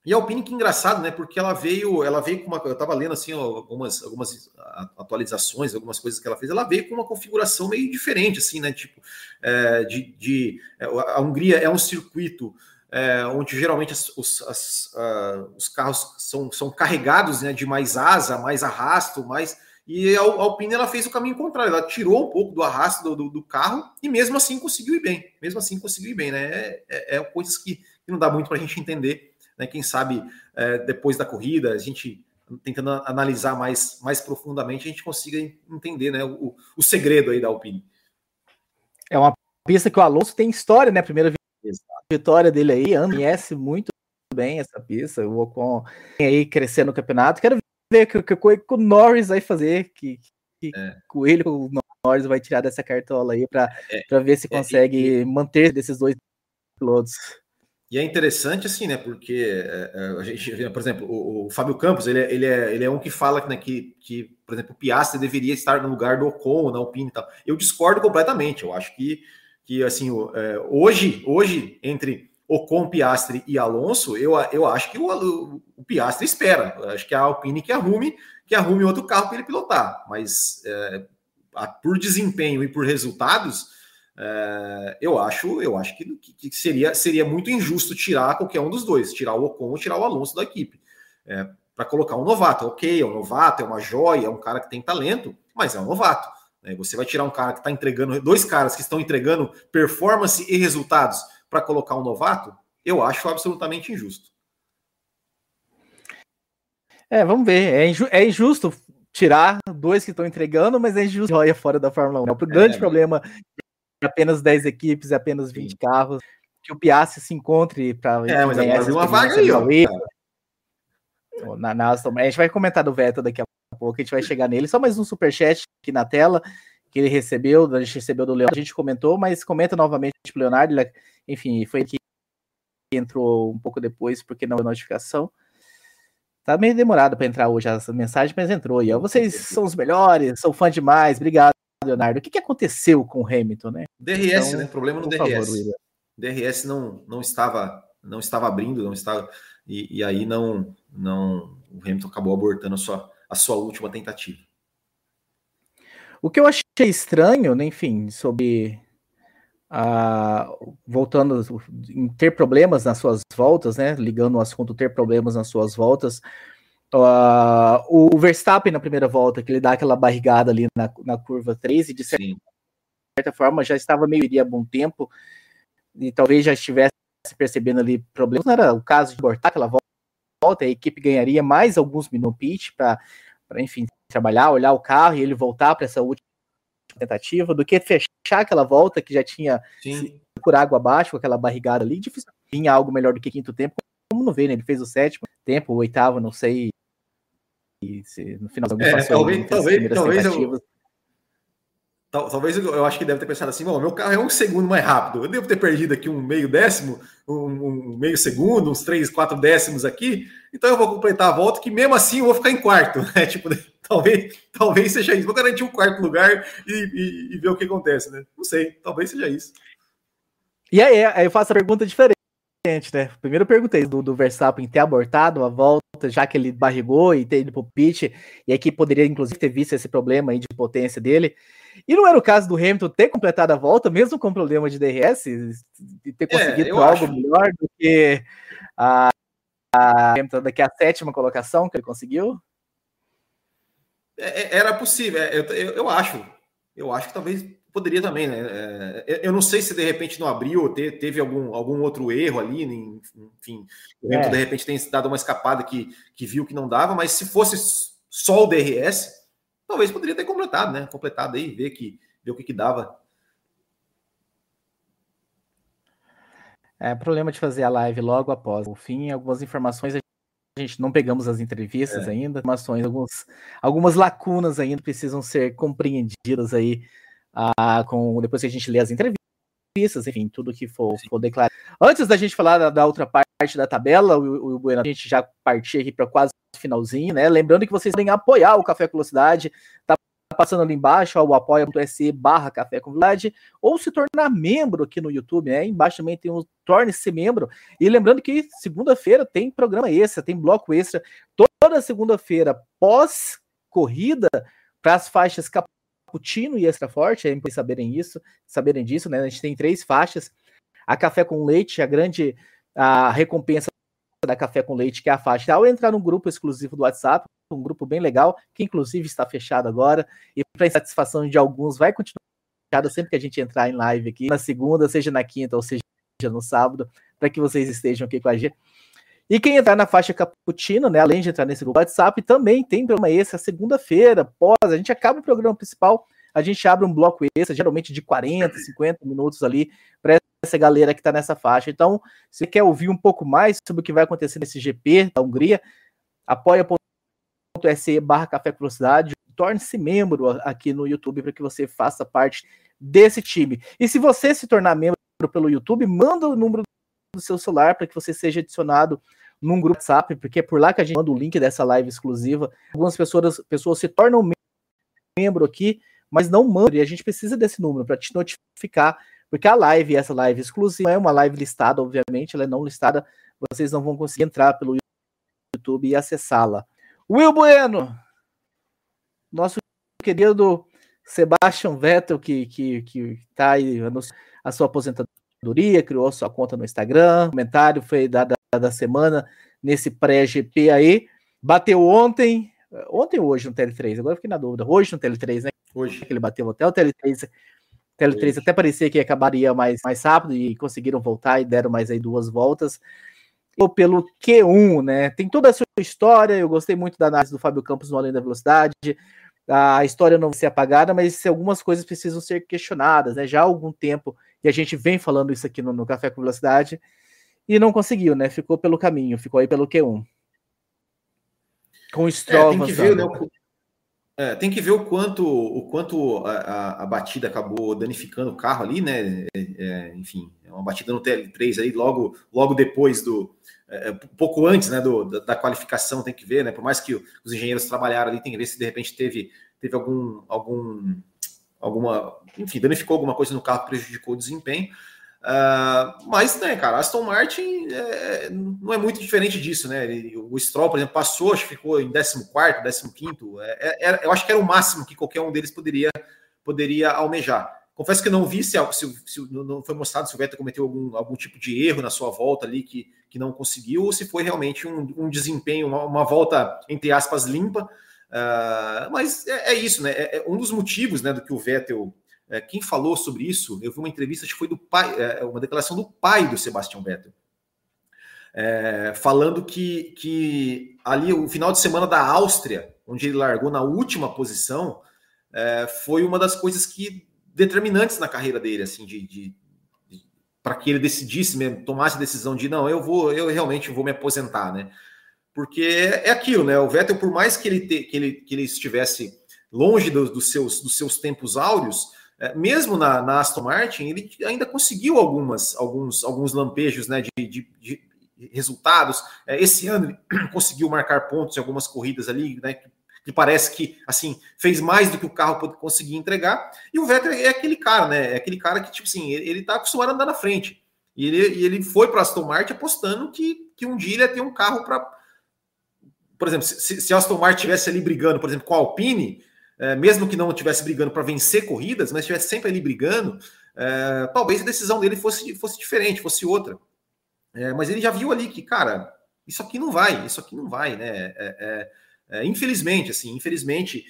E a Alpine, que engraçado, né? Porque ela veio, ela veio com uma. Eu estava lendo assim algumas, algumas atualizações, algumas coisas que ela fez. Ela veio com uma configuração meio diferente, assim, né? Tipo, é, de, de, é, a Hungria é um circuito é, onde geralmente as, os, as, uh, os carros são, são carregados né, de mais asa, mais arrasto, mais. E a Alpine ela fez o caminho contrário, ela tirou um pouco do arrasto do, do, do carro e mesmo assim conseguiu ir bem. Mesmo assim conseguiu ir bem, né? É, é, é coisas que, que não dá muito para a gente entender né? Quem sabe é, depois da corrida a gente tentando analisar mais, mais profundamente, a gente consiga entender né, o, o segredo aí da Alpine. É uma pista que o Alonso tem história, né? Primeira vitória dele aí, conhece muito bem essa pista. O Ocon aí crescendo no campeonato. Quero ver o que, que, que, o Norris vai fazer, que, que é. coelho o Norris vai tirar dessa cartola aí para é, ver se é, consegue manter desses dois pilotos. E é interessante assim, né? Porque é, é, a gente, por exemplo, o, o Fábio Campos, ele, é, ele, é, ele é um que fala né, que, que, por exemplo, o Piastri deveria estar no lugar do Ocon, na Alpine e tal. Eu discordo completamente. Eu acho que, que assim, hoje, hoje entre Ocon, Piastri e Alonso, eu, eu acho que o, o Piastri espera. Eu acho que a Alpine que arrume, que arrume outro carro para ele pilotar. Mas é, por desempenho e por resultados é, eu acho, eu acho que, que, seria, seria muito injusto tirar qualquer um dos dois, tirar o Ocon ou tirar o Alonso da equipe. É, para colocar um novato, ok, é um novato, é uma joia, é um cara que tem talento, mas é um novato. Né? Você vai tirar um cara que está entregando, dois caras que estão entregando performance e resultados para colocar um novato, eu acho absolutamente injusto. É, vamos ver. É, inju é injusto tirar dois que estão entregando, mas é injusto joia fora da Fórmula 1. É o grande é, problema apenas 10 equipes e apenas 20 Sim. carros, que o Piastri se encontre para. É, mas agora uma vaga aí, ó. Na, na Aston, a gente vai comentar do Vettel daqui a pouco, a gente vai chegar nele. Só mais um superchat aqui na tela que ele recebeu, a gente recebeu do Leonardo, a gente comentou, mas comenta novamente pro Leonardo, ele, enfim, foi que entrou um pouco depois porque não deu notificação. Tá meio demorado para entrar hoje essa mensagem, mas entrou. Ó, vocês são os melhores, sou fã demais, obrigado. Leonardo, o que, que aconteceu com o Hamilton, né? DRS, então, né? Problema no DRS. Favor, DRS não, não estava não estava abrindo, não estava e, e, aí não não o Hamilton acabou abortando a sua a sua última tentativa. O que eu achei estranho, né, enfim, sobre voltando em ter problemas nas suas voltas, né? Ligando o assunto ter problemas nas suas voltas, Uh, o Verstappen na primeira volta, que ele dá aquela barrigada ali na, na curva 3, e de certa, certa forma já estava meio iria há bom tempo, e talvez já estivesse percebendo ali problemas. Não era o caso de cortar aquela volta, a equipe ganharia mais alguns minutos pitch para, enfim, trabalhar, olhar o carro e ele voltar para essa última tentativa, do que fechar aquela volta que já tinha por água abaixo, com aquela barrigada ali. Difícil vinha algo melhor do que quinto tempo, como não vê, né? Ele fez o sétimo tempo, o oitavo, não sei se no final é, talvez, talvez, talvez eu, talvez eu, acho que deve ter pensado assim, bom, meu carro é um segundo mais rápido, eu devo ter perdido aqui um meio décimo, um, um, meio segundo, uns três, quatro décimos aqui, então eu vou completar a volta que mesmo assim eu vou ficar em quarto, né? Tipo, talvez, talvez seja isso. Vou garantir um quarto lugar e, e, e ver o que acontece, né? Não sei, talvez seja isso. E aí, aí eu faço a pergunta diferente né? Primeiro eu perguntei do, do Verstappen ter abortado a volta, já que ele barrigou e ter ido pro pit, e aqui poderia inclusive ter visto esse problema aí de potência dele. E não era o caso do Hamilton ter completado a volta, mesmo com problema de DRS, e ter é, conseguido é, algo acho. melhor do que a, a Hamilton daqui a sétima colocação que ele conseguiu? É, é era possível, é, eu, eu, eu acho. Eu acho que talvez Poderia também, né? É, eu não sei se de repente não abriu, ou teve algum, algum outro erro ali, enfim, o é. de repente tem dado uma escapada que, que viu que não dava, mas se fosse só o DRS, talvez poderia ter completado, né? Completado aí, ver, que, ver o que, que dava. É problema de fazer a live logo após o fim, algumas informações a gente não pegamos as entrevistas é. ainda, informações, alguns, algumas lacunas ainda precisam ser compreendidas aí ah, com, depois que a gente lê as entrevistas, enfim, tudo que for, for declarado. Antes da gente falar da, da outra parte da tabela, o, o Bueno, a gente já partiu aqui para quase finalzinho, né? Lembrando que vocês podem apoiar o Café com Velocidade, tá passando ali embaixo, ó, o apoia.se barra Café com Velocidade, ou se tornar membro aqui no YouTube, né? Embaixo também tem o Torne-se Membro. E lembrando que segunda-feira tem programa extra, tem bloco extra, toda segunda-feira pós-corrida, para as faixas cappuccino e extra forte, é importante saberem isso, saberem disso, né? A gente tem três faixas. A café com leite, a grande a recompensa da café com leite, que é a faixa. Ao entrar no grupo exclusivo do WhatsApp, um grupo bem legal, que inclusive está fechado agora, e para satisfação de alguns, vai continuar fechado sempre que a gente entrar em live aqui, na segunda, seja na quinta ou seja no sábado, para que vocês estejam aqui com a gente. E quem entrar na faixa Cappuccino, né, além de entrar nesse grupo WhatsApp, também tem programa esse, a segunda-feira, pós, a gente acaba o programa principal, a gente abre um bloco extra, geralmente de 40, 50 minutos ali, para essa galera que está nessa faixa. Então, se quer ouvir um pouco mais sobre o que vai acontecer nesse GP da Hungria, apoia.se barra Café Velocidade, torne-se membro aqui no YouTube para que você faça parte desse time. E se você se tornar membro pelo YouTube, manda o número do seu celular para que você seja adicionado num grupo WhatsApp, porque é por lá que a gente manda o link dessa live exclusiva. Algumas pessoas, pessoas se tornam membro aqui, mas não mandam, e a gente precisa desse número para te notificar, porque a live, essa live exclusiva, é uma live listada, obviamente, ela é não listada, vocês não vão conseguir entrar pelo YouTube e acessá-la. Will Bueno, nosso querido Sebastian Vettel, que, que, que tá aí a sua aposentadoria, criou sua conta no Instagram, comentário foi da, da, semana nesse pré-GP aí, bateu ontem, ontem ou hoje no TL3, agora fiquei na dúvida, hoje no TL3, né? Hoje. Que ele bateu até o TL3, TL3 até parecia que acabaria mais, mais rápido e conseguiram voltar e deram mais aí duas voltas. Ou pelo Q1, né? Tem toda a sua história, eu gostei muito da análise do Fábio Campos no Além da Velocidade, a história não vai ser apagada, mas algumas coisas precisam ser questionadas, né? Já há algum tempo, e a gente vem falando isso aqui no, no Café com Velocidade, e não conseguiu, né? Ficou pelo caminho, ficou aí pelo Q1. Com o Stroll é, tem que ver, né, o, é, tem que ver o quanto, o quanto a, a, a, batida acabou danificando o carro ali, né? É, é enfim, é uma batida no TL3 aí, logo, logo depois do, é, é, pouco antes né, do, da, da, qualificação, tem que ver, né? Por mais que os engenheiros trabalharam ali, tem que ver se de repente teve, teve algum, algum, alguma, enfim, danificou alguma coisa no carro, prejudicou o desempenho. Uh, mas, né, cara, Aston Martin é, não é muito diferente disso, né? O Stroll, por exemplo, passou, acho que ficou em 14, 15. É, é, eu acho que era o máximo que qualquer um deles poderia, poderia almejar. Confesso que não vi se, se, se, não foi mostrado se o Vettel cometeu algum, algum tipo de erro na sua volta ali que, que não conseguiu, ou se foi realmente um, um desempenho, uma, uma, volta, entre aspas, limpa. Uh, mas é, é, isso, né? É, é, um dos motivos né, do que o Vettel. É, quem falou sobre isso, eu vi uma entrevista, acho que foi do pai, é, uma declaração do pai do Sebastian Vettel. É, falando que, que ali o final de semana da Áustria, onde ele largou na última posição, é, foi uma das coisas que determinantes na carreira dele, assim, de, de, de para que ele decidisse mesmo, tomasse a decisão de não, eu vou, eu realmente vou me aposentar, né? Porque é aquilo, né? O Vettel, por mais que ele, te, que ele, que ele estivesse longe dos, dos, seus, dos seus tempos áureos, é, mesmo na, na, Aston Martin, ele ainda conseguiu algumas, alguns, alguns lampejos né, de, de, de resultados. É, esse ano ele conseguiu marcar pontos em algumas corridas ali, né? que parece que assim fez mais do que o carro pode conseguir entregar. E o Vettel é aquele cara, né? É aquele cara que, tipo assim, ele, ele tá acostumado a andar na frente. E ele, e ele foi para Aston Martin apostando que, que um dia ele ia ter um carro para. Por exemplo, se, se Aston Martin estivesse ali brigando, por exemplo, com a Alpine, é, mesmo que não estivesse brigando para vencer corridas, mas estivesse sempre ali brigando, é, talvez a decisão dele fosse, fosse diferente, fosse outra. É, mas ele já viu ali que, cara, isso aqui não vai, isso aqui não vai, né? É, é é, infelizmente, assim, infelizmente,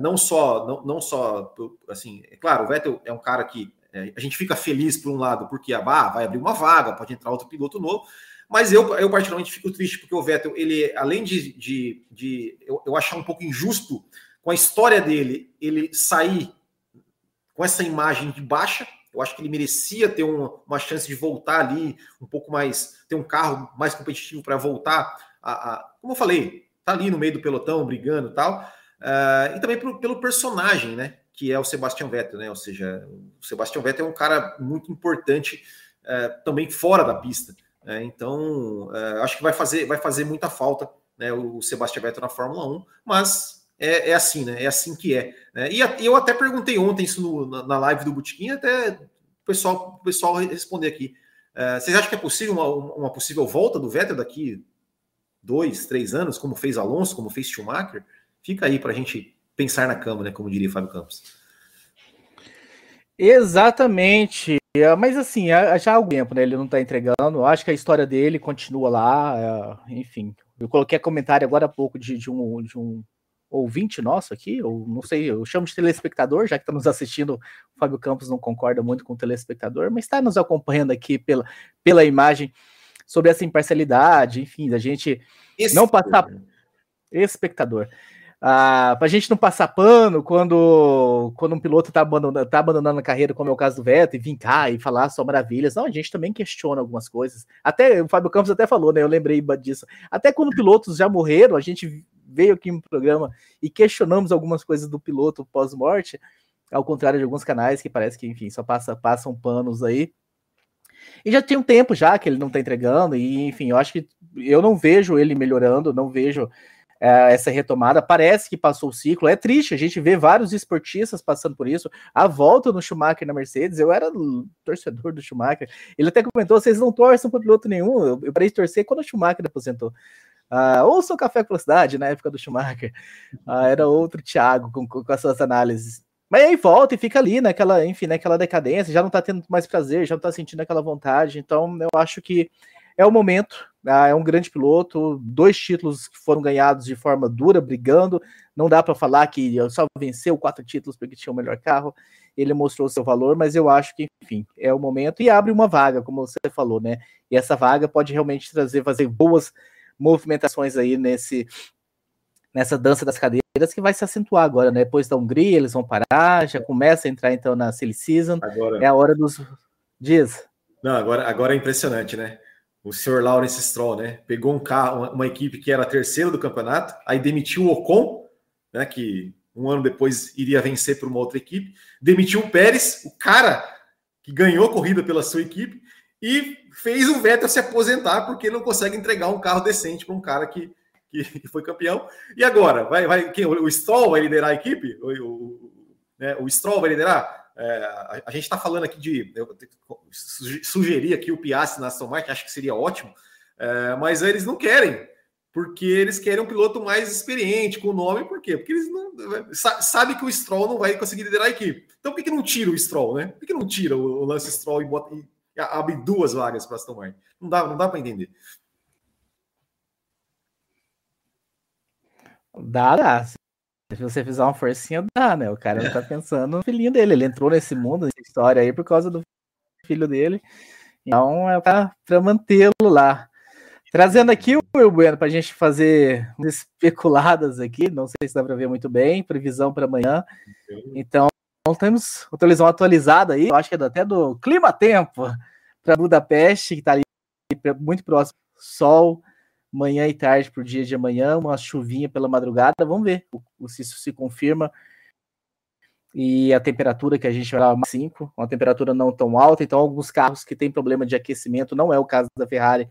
não só, não, não só, assim, é claro, o Vettel é um cara que a gente fica feliz por um lado, porque ah, vai abrir uma vaga, pode entrar outro piloto novo, mas eu, eu particularmente fico triste porque o Vettel, ele, além de, de, de eu, eu achar um pouco injusto com a história dele, ele sair com essa imagem de baixa, eu acho que ele merecia ter um, uma chance de voltar ali um pouco mais, ter um carro mais competitivo para voltar a, a, como eu falei, tá ali no meio do pelotão, brigando e tal. Uh, e também pro, pelo personagem, né? Que é o Sebastian Vettel, né? Ou seja, o Sebastian Vettel é um cara muito importante uh, também fora da pista. Né? Então, uh, acho que vai fazer, vai fazer muita falta né, o Sebastian Vettel na Fórmula 1, mas é, é assim, né? É assim que é. Né? E, a, eu até perguntei ontem isso no, na, na, live do Botequim, até o pessoal, o pessoal responder aqui. vocês acham que é possível uma, uma possível volta do Vettel daqui dois, três anos, como fez Alonso, como fez Schumacher, fica aí para a gente pensar na cama, né? Como diria Fábio Campos. Exatamente. É, mas assim, já há algum tempo, né? Ele não está entregando. Acho que a história dele continua lá. É, enfim, eu coloquei comentário agora há pouco de, de, um, de um ouvinte nosso aqui, ou não sei, eu chamo de telespectador, já que está nos assistindo, o Fábio Campos não concorda muito com o telespectador, mas está nos acompanhando aqui pela, pela imagem sobre essa imparcialidade, enfim, da gente não passar espectador. Ah, para a gente não passar pano quando, quando um piloto está abandonando, tá abandonando a carreira, como é o caso do Veto, e vir cá e falar só maravilhas. Não, a gente também questiona algumas coisas. Até o Fábio Campos até falou, né? Eu lembrei disso. Até quando pilotos já morreram, a gente veio aqui no programa e questionamos algumas coisas do piloto pós-morte, ao contrário de alguns canais que parece que, enfim, só passa, passam panos aí. E já tem um tempo já que ele não tá entregando, e enfim, eu acho que eu não vejo ele melhorando, não vejo é, essa retomada. Parece que passou o ciclo. É triste, a gente vê vários esportistas passando por isso. A volta no Schumacher na Mercedes, eu era torcedor do Schumacher. Ele até comentou: vocês não torcem para piloto nenhum. Eu, eu parei de torcer quando o Schumacher aposentou. Uh, ouça o Café com Cidade, na época do Schumacher. Uh, era outro Thiago com, com, com as suas análises. Mas aí volta e fica ali naquela, enfim, naquela decadência, já não tá tendo mais prazer, já não tá sentindo aquela vontade. Então, eu acho que é o momento. Ah, é um grande piloto, dois títulos que foram ganhados de forma dura, brigando. Não dá para falar que só venceu quatro títulos porque tinha o melhor carro. Ele mostrou seu valor, mas eu acho que, enfim, é o momento e abre uma vaga, como você falou, né? E essa vaga pode realmente trazer, fazer boas movimentações aí nesse nessa dança das cadeiras que vai se acentuar agora, né? Depois da Hungria, eles vão parar, já começa a entrar então na Silly Season. Agora... É a hora dos dias. Não, agora, agora é impressionante, né? O senhor Lawrence Stroll, né? Pegou um carro, uma, uma equipe que era a terceira do campeonato, aí demitiu o Ocon, né? Que um ano depois iria vencer por uma outra equipe, demitiu o Pérez, o cara que ganhou corrida pela sua equipe, e fez o Vettel se aposentar porque não consegue entregar um carro decente para um cara que, que, que, foi campeão. E agora? Vai, vai, quem, o Stroll vai liderar a equipe? O, o, né, o Stroll vai liderar? É, a, a, gente está falando aqui de. Eu sugerir aqui o Piastri na Aston Martin, acho que seria ótimo, é, mas eles não querem, porque eles querem um piloto mais experiente, com nome, por quê? Porque eles não. Sabe que o Stroll não vai conseguir liderar a equipe. Então por que, que não tira o Stroll, né? Por que, que não tira o, o Lance Stroll e, bota, e abre duas vagas para Aston Martin? Não dá, não dá para entender. Dá, dá. Se você fizer uma forcinha, dá, né? O cara não tá pensando no filhinho dele. Ele entrou nesse mundo, nessa história aí, por causa do filho dele. Então é pra, pra mantê-lo lá. Trazendo aqui o Will Bueno para a gente fazer especuladas aqui. Não sei se dá para ver muito bem. Previsão para amanhã. Então, temos uma televisão atualizada aí. Eu acho que é até do Clima Tempo para Budapeste, que está ali muito próximo. Sol manhã e tarde para o dia de amanhã, uma chuvinha pela madrugada, vamos ver se isso se confirma. E a temperatura que a gente vai lá, 5, uma temperatura não tão alta, então alguns carros que têm problema de aquecimento, não é o caso da Ferrari,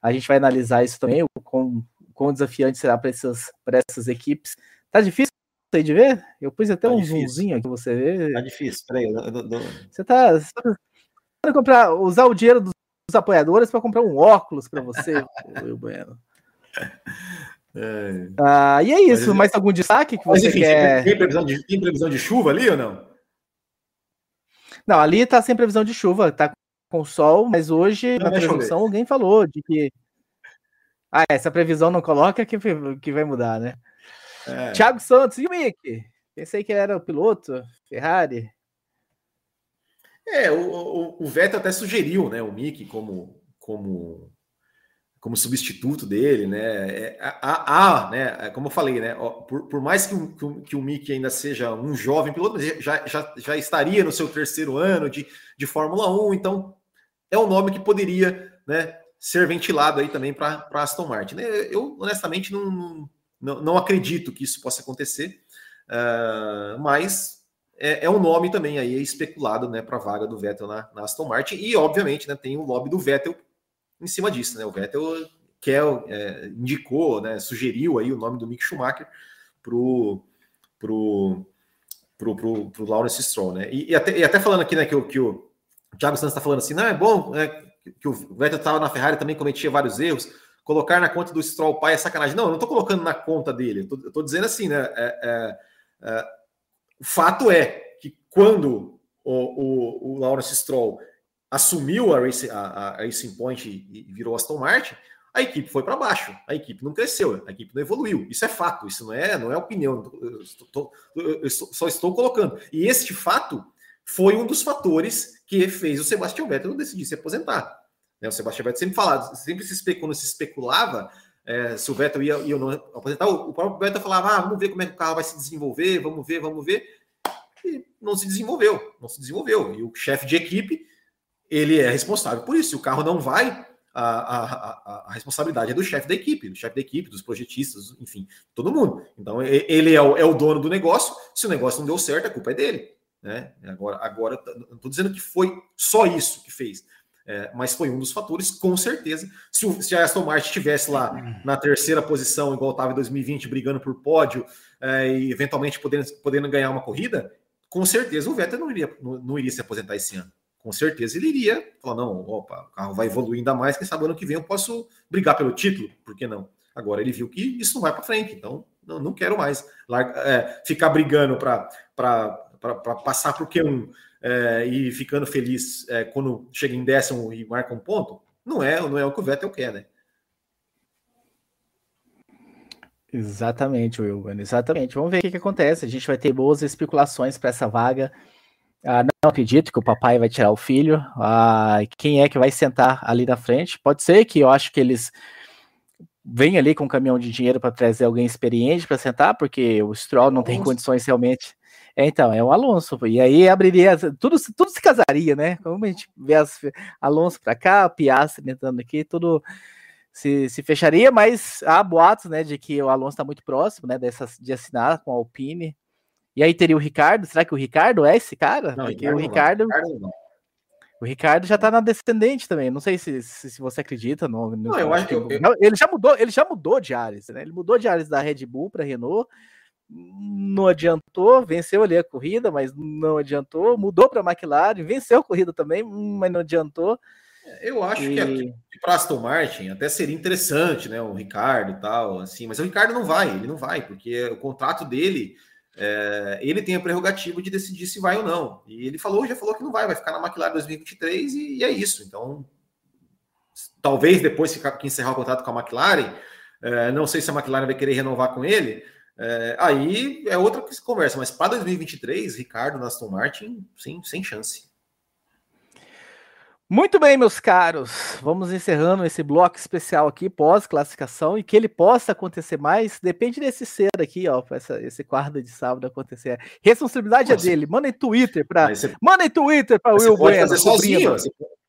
a gente vai analisar isso também, o quão, quão desafiante será para essas, essas equipes. Tá difícil aí de ver? Eu pus até tá um difícil. zoomzinho aqui você ver. Tá difícil, peraí. Você tá, você tá comprar, usar o dinheiro dos os apoiadores para comprar um óculos para você, Will Bueno. É. Ah, e é isso. Mas, Mais algum destaque que você enfim, quer? Tem previsão, de, tem previsão de chuva ali ou não? Não, ali tá sem previsão de chuva, tá com sol, mas hoje não na transmissão alguém falou de que. Ah, essa previsão não coloca que, que vai mudar, né? É. Thiago Santos e o Mick. Pensei que era o piloto, Ferrari. É, o, o, o Vettel até sugeriu, né, o Mick como, como, como substituto dele, né? É, há, né, é, como eu falei, né, por, por mais que o, que o Mick ainda seja um jovem piloto, já, já, já estaria no seu terceiro ano de, de Fórmula 1, então é um nome que poderia, né, ser ventilado aí também para Aston Martin. Eu, honestamente, não, não, não acredito que isso possa acontecer, uh, mas é, é um nome também aí especulado né, para a vaga do Vettel na, na, Aston Martin. E, obviamente, né, tem o lobby do Vettel em cima disso. Né? O Vettel quer, é, indicou, né, sugeriu aí o nome do Mick Schumacher para o pro, pro, pro, pro Lawrence Stroll. Né? E, e, até, e até falando aqui né, que, o, que o Thiago Santos está falando assim, não, é bom é, que o Vettel estava na Ferrari também cometia vários erros. Colocar na conta do Stroll pai é sacanagem. Não, eu não estou colocando na conta dele. Eu estou dizendo assim, né? É, é, é o fato é que quando o, o, o Lawrence Stroll assumiu a, Race, a, a Racing Point e, virou Aston Martin, a equipe foi para baixo, a equipe não cresceu, a equipe não evoluiu. Isso é fato, isso não é, não é opinião. Eu, estou, eu só estou colocando. E este fato foi um dos fatores que fez o Sebastian Vettel decidir se aposentar. Né? O Sebastian Vettel sempre falava, sempre se especulava, se especulava é, se o Vettel ia, ia não aposentar, o próprio Vettel falava, ah, vamos ver como é que o carro vai se desenvolver, vamos ver, vamos ver. E não se desenvolveu, não se desenvolveu. E o chefe de equipe, ele é responsável por isso. Se o carro não vai, a, a, a, a responsabilidade é do chefe da equipe, do chefe da equipe, dos projetistas, enfim, todo mundo. Então, ele é o, é o dono do negócio. Se o negócio não deu certo, a culpa é dele. Né? Agora, agora não estou dizendo que foi só isso que fez, é, mas foi um dos fatores, com certeza. Se, o, se a Aston Martin estivesse lá na terceira posição, igual estava em 2020, brigando por pódio é, e eventualmente podendo, podendo ganhar uma corrida, com certeza o Vettel não iria, não, não iria se aposentar esse ano com certeza ele iria falar: não, opa, o carro vai evoluir ainda mais, quem sabe ano que vem eu posso brigar pelo título, por que não? Agora ele viu que isso não vai para frente, então não, não quero mais larga, é, ficar brigando para passar por Q1 é, e ficando feliz é, quando chega em décimo e marca um ponto. Não é, não é o que o Vettel quer, né? Exatamente, Will. Exatamente. Vamos ver o que, que acontece. A gente vai ter boas especulações para essa vaga. Ah, não acredito que o papai vai tirar o filho. Ah, quem é que vai sentar ali na frente? Pode ser que eu acho que eles venham ali com um caminhão de dinheiro para trazer alguém experiente para sentar, porque o Stroll não tem condições realmente. É, então, é o Alonso. E aí abriria. Tudo, tudo se casaria, né? Como a gente vê as, Alonso para cá, Piastri entrando aqui, tudo se, se fecharia, mas há boatos, né, de que o Alonso está muito próximo, né, dessas, de assinar com a Alpine. E aí teria o Ricardo. Será que o Ricardo é esse cara? Não, Porque o Ricardo. O Ricardo já tá na descendente também. Não sei se, se, se você acredita. No, no, não, eu acho que eu... ele já mudou, ele já mudou de Ares, né? Ele mudou de Ares da Red Bull para Renault. Não adiantou, venceu ali a corrida, mas não adiantou. Mudou para McLaren, venceu a corrida também, mas não adiantou. É, eu acho e... que aqui para Aston Martin até seria interessante, né? O Ricardo e tal, assim, mas o Ricardo não vai, ele não vai, porque o contrato dele é, ele tem a prerrogativa de decidir se vai ou não. E ele falou, já falou que não vai, vai ficar na McLaren 2023 e, e é isso. Então, talvez depois que encerrar o contrato com a McLaren, é, não sei se a McLaren vai querer renovar com ele. É, aí é outra que se conversa, mas para 2023, Ricardo na Aston Martin, sim, sem chance. Muito bem, meus caros. Vamos encerrando esse bloco especial aqui, pós-classificação, e que ele possa acontecer mais, depende desse ser aqui, ó, para esse quarto de sábado acontecer. Responsabilidade é Nossa. é dele. Manda em Twitter para. Você... Manda em Twitter para o Will Bueno. Fazer sozinho. Você pode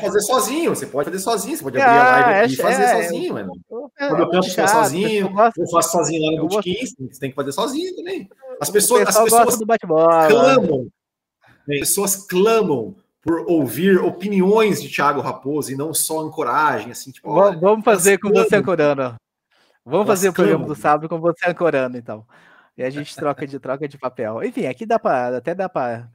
fazer sozinho, você pode fazer sozinho, você pode abrir ah, a live aqui é, e fazer é, sozinho, mano. Quando eu canto chato, sozinho, eu, eu faço sozinho lá no Bootkin, você tem que fazer sozinho também. As pessoas, as pessoas clamam, as pessoas clamam por ouvir opiniões de Thiago Raposo e não só ancoragem, assim, tipo, olha, vamos fazer com você ancorando. Vamos fazer o programa do sábado com você ancorando, então. E a gente troca de troca de papel. Enfim, aqui dá para até dá para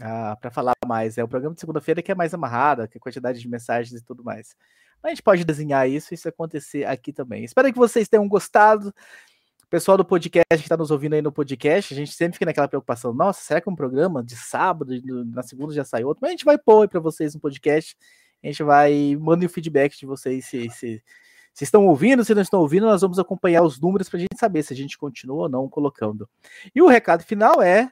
ah, para falar mais. É o programa de segunda-feira que é mais amarrado, que é quantidade de mensagens e tudo mais. Mas a gente pode desenhar isso e isso acontecer aqui também. Espero que vocês tenham gostado. Pessoal do podcast que está nos ouvindo aí no podcast, a gente sempre fica naquela preocupação: nossa, será que um programa de sábado, na segunda já sai outro? Mas a gente vai pôr para vocês no podcast, a gente vai mandar o feedback de vocês se, se, se estão ouvindo, se não estão ouvindo, nós vamos acompanhar os números para a gente saber se a gente continua ou não colocando. E o recado final é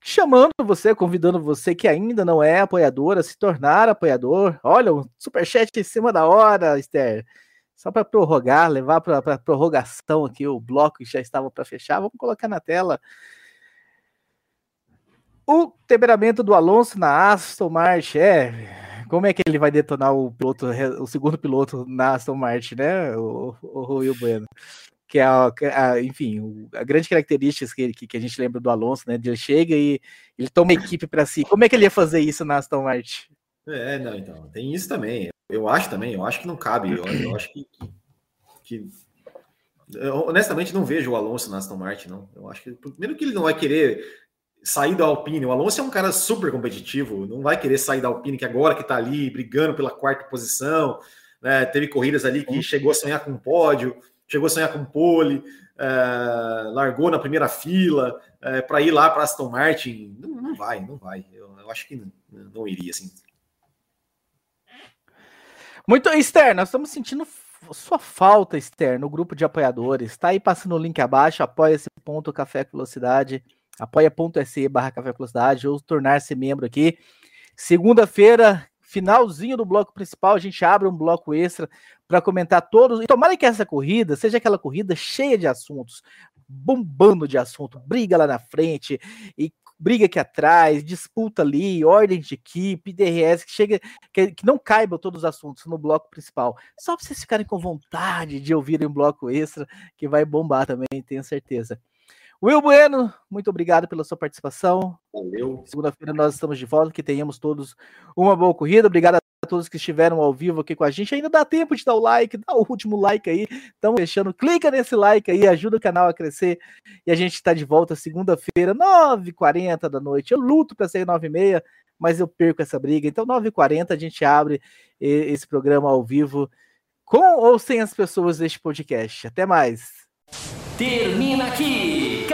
chamando você, convidando você que ainda não é apoiador a se tornar apoiador. Olha, um superchat em cima da hora, Esther só para prorrogar, levar para prorrogação aqui o bloco que já estava para fechar, vamos colocar na tela. O temperamento do Alonso na Aston Martin, é, como é que ele vai detonar o piloto, o segundo piloto na Aston Martin, né? O, o Will Bueno. Que é, a, a, enfim, a grande característica que, que, a gente lembra do Alonso, né? Ele chega e ele toma equipe para si. Como é que ele ia fazer isso na Aston Martin? É, não, então, tem isso também. Eu acho também, eu acho que não cabe. Eu, eu acho que, que, eu, honestamente não vejo o Alonso na Aston Martin, não. Eu acho que primeiro que ele não vai querer sair da Alpine. O Alonso é um cara super competitivo, não vai querer sair da Alpine que agora que tá ali brigando pela quarta posição, né? Teve corridas ali que chegou a sonhar com um pódio, chegou a sonhar com pole, é, largou na primeira fila é, para ir lá para Aston Martin. Não, não vai, não vai. Eu, eu acho que não, não iria assim. Muito, Esther, nós estamos sentindo sua falta, Esther, no grupo de apoiadores. Está aí passando o link abaixo, apoia-se ponto Café Velocidade, apoia.se barra Café Velocidade, ou tornar-se membro aqui. Segunda-feira, finalzinho do bloco principal, a gente abre um bloco extra para comentar todos. E tomara que essa corrida seja aquela corrida cheia de assuntos, bombando de assunto, briga lá na frente e briga aqui atrás, disputa ali, ordem de equipe, DRS, que chega, que, que não caibam todos os assuntos no bloco principal. Só para vocês ficarem com vontade de ouvirem um bloco extra, que vai bombar também, tenho certeza. Will Bueno, muito obrigado pela sua participação. Valeu. Segunda-feira nós estamos de volta, que tenhamos todos uma boa corrida. Obrigado a todos que estiveram ao vivo aqui com a gente. Ainda dá tempo de dar o like, dá o último like aí. Estamos fechando. Clica nesse like aí, ajuda o canal a crescer. E a gente está de volta segunda-feira, 9h40 da noite. Eu luto para ser 9h30, mas eu perco essa briga. Então, 9h40 a gente abre esse programa ao vivo com ou sem as pessoas deste podcast. Até mais. Termina aqui